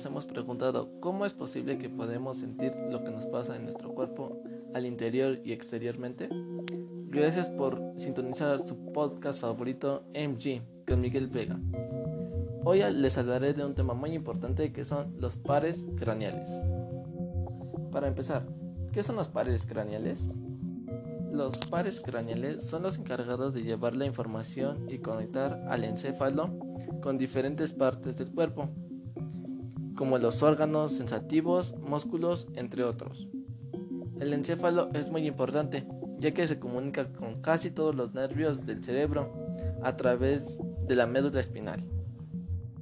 nos hemos preguntado cómo es posible que podemos sentir lo que nos pasa en nuestro cuerpo al interior y exteriormente. Gracias por sintonizar su podcast favorito MG con Miguel Vega. Hoy les hablaré de un tema muy importante que son los pares craneales. Para empezar, ¿qué son los pares craneales? Los pares craneales son los encargados de llevar la información y conectar al encéfalo con diferentes partes del cuerpo, como los órganos sensativos, músculos, entre otros. El encéfalo es muy importante, ya que se comunica con casi todos los nervios del cerebro a través de la médula espinal.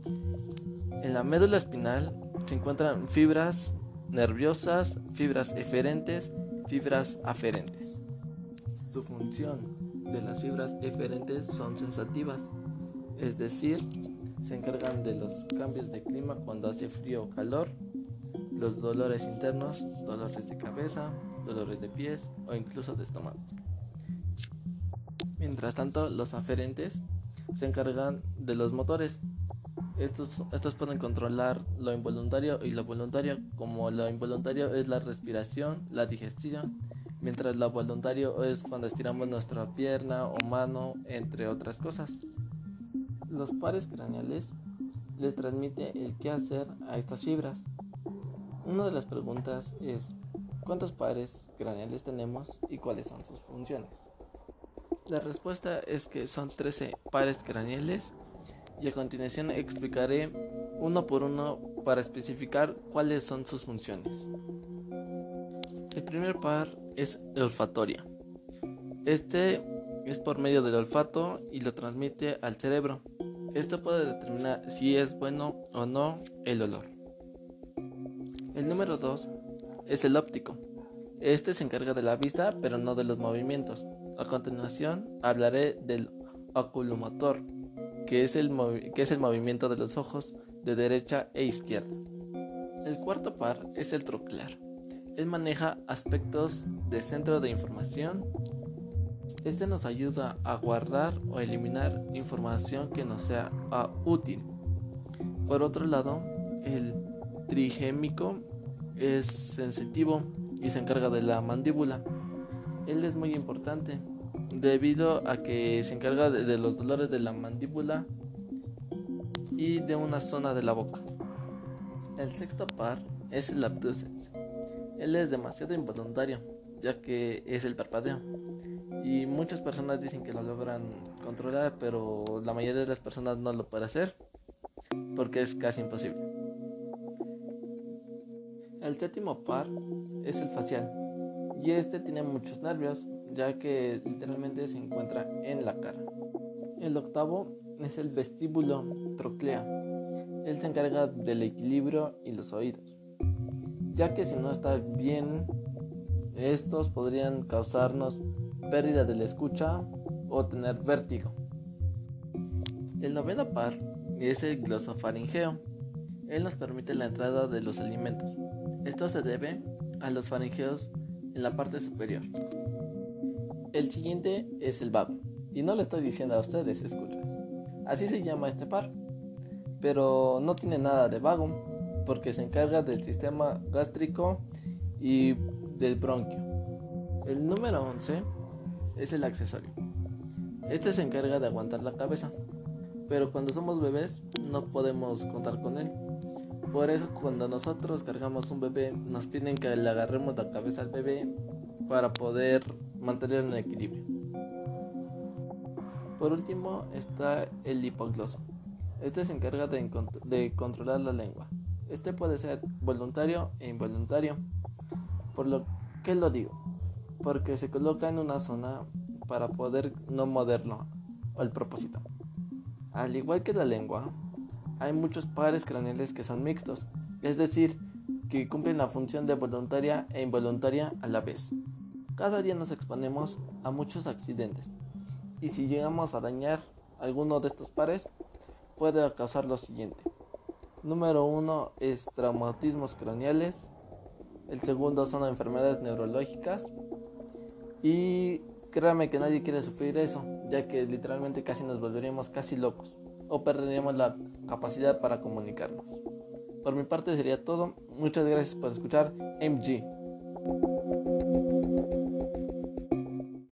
En la médula espinal se encuentran fibras nerviosas, fibras eferentes, fibras aferentes. Su función de las fibras eferentes son sensativas, es decir, se encargan de los cambios de clima cuando hace frío o calor, los dolores internos, dolores de cabeza, dolores de pies o incluso de estómago. Mientras tanto, los aferentes se encargan de los motores. Estos, estos pueden controlar lo involuntario y lo voluntario, como lo involuntario es la respiración, la digestión, mientras lo voluntario es cuando estiramos nuestra pierna o mano, entre otras cosas. Los pares craneales les transmite el qué hacer a estas fibras. Una de las preguntas es ¿cuántos pares craneales tenemos y cuáles son sus funciones? La respuesta es que son 13 pares craneales y a continuación explicaré uno por uno para especificar cuáles son sus funciones. El primer par es olfatoria. Este es por medio del olfato y lo transmite al cerebro. Esto puede determinar si es bueno o no el olor. El número 2 es el óptico. Este se encarga de la vista pero no de los movimientos. A continuación hablaré del oculomotor, que es el, que es el movimiento de los ojos de derecha e izquierda. El cuarto par es el troclear. Él maneja aspectos de centro de información este nos ayuda a guardar o eliminar información que nos sea ah, útil. Por otro lado, el trigémico es sensitivo y se encarga de la mandíbula. Él es muy importante debido a que se encarga de, los dolores de la mandíbula y de una zona de la boca. El sexto par es el abducens. Él es demasiado involuntario, ya que es el parpadeo. Y muchas personas dicen que lo logran controlar, pero la mayoría de las personas no lo puede hacer porque es casi imposible. El séptimo par es el facial y este tiene muchos nervios ya que literalmente se encuentra en la cara. El octavo es el vestíbulo troclea. Él se encarga del equilibrio y los oídos, ya que si no está bien, estos podrían causarnos pérdida de la escucha o tener vértigo. El noveno par es el glosofaringeo. Él nos permite la entrada de los alimentos. Esto se debe a los faringeos en la parte superior. El siguiente es el vago. Y no le estoy diciendo a ustedes, escuchen. Así se llama este par. Pero no tiene nada de vago porque se encarga del sistema gástrico y del bronquio. El número 11 es el accesorio. Este se encarga de aguantar la cabeza, pero cuando somos bebés no podemos contar con él. Por eso cuando nosotros cargamos un bebé nos piden que le agarremos la cabeza al bebé para poder mantener en equilibrio. Por último está el hipogloso. Este se encarga de, de controlar la lengua. Este puede ser voluntario e involuntario. Por lo que lo digo, porque se coloca en una zona para poder no moverlo al propósito. Al igual que la lengua, hay muchos pares craneales que son mixtos, es decir, que cumplen la función de voluntaria e involuntaria a la vez. Cada día nos exponemos a muchos accidentes y si llegamos a dañar alguno de estos pares puede causar lo siguiente. Número uno es traumatismos craneales, el segundo son enfermedades neurológicas y créame que nadie quiere sufrir eso, ya que literalmente casi nos volveríamos casi locos o perderíamos la capacidad para comunicarnos. Por mi parte sería todo. Muchas gracias por escuchar MG.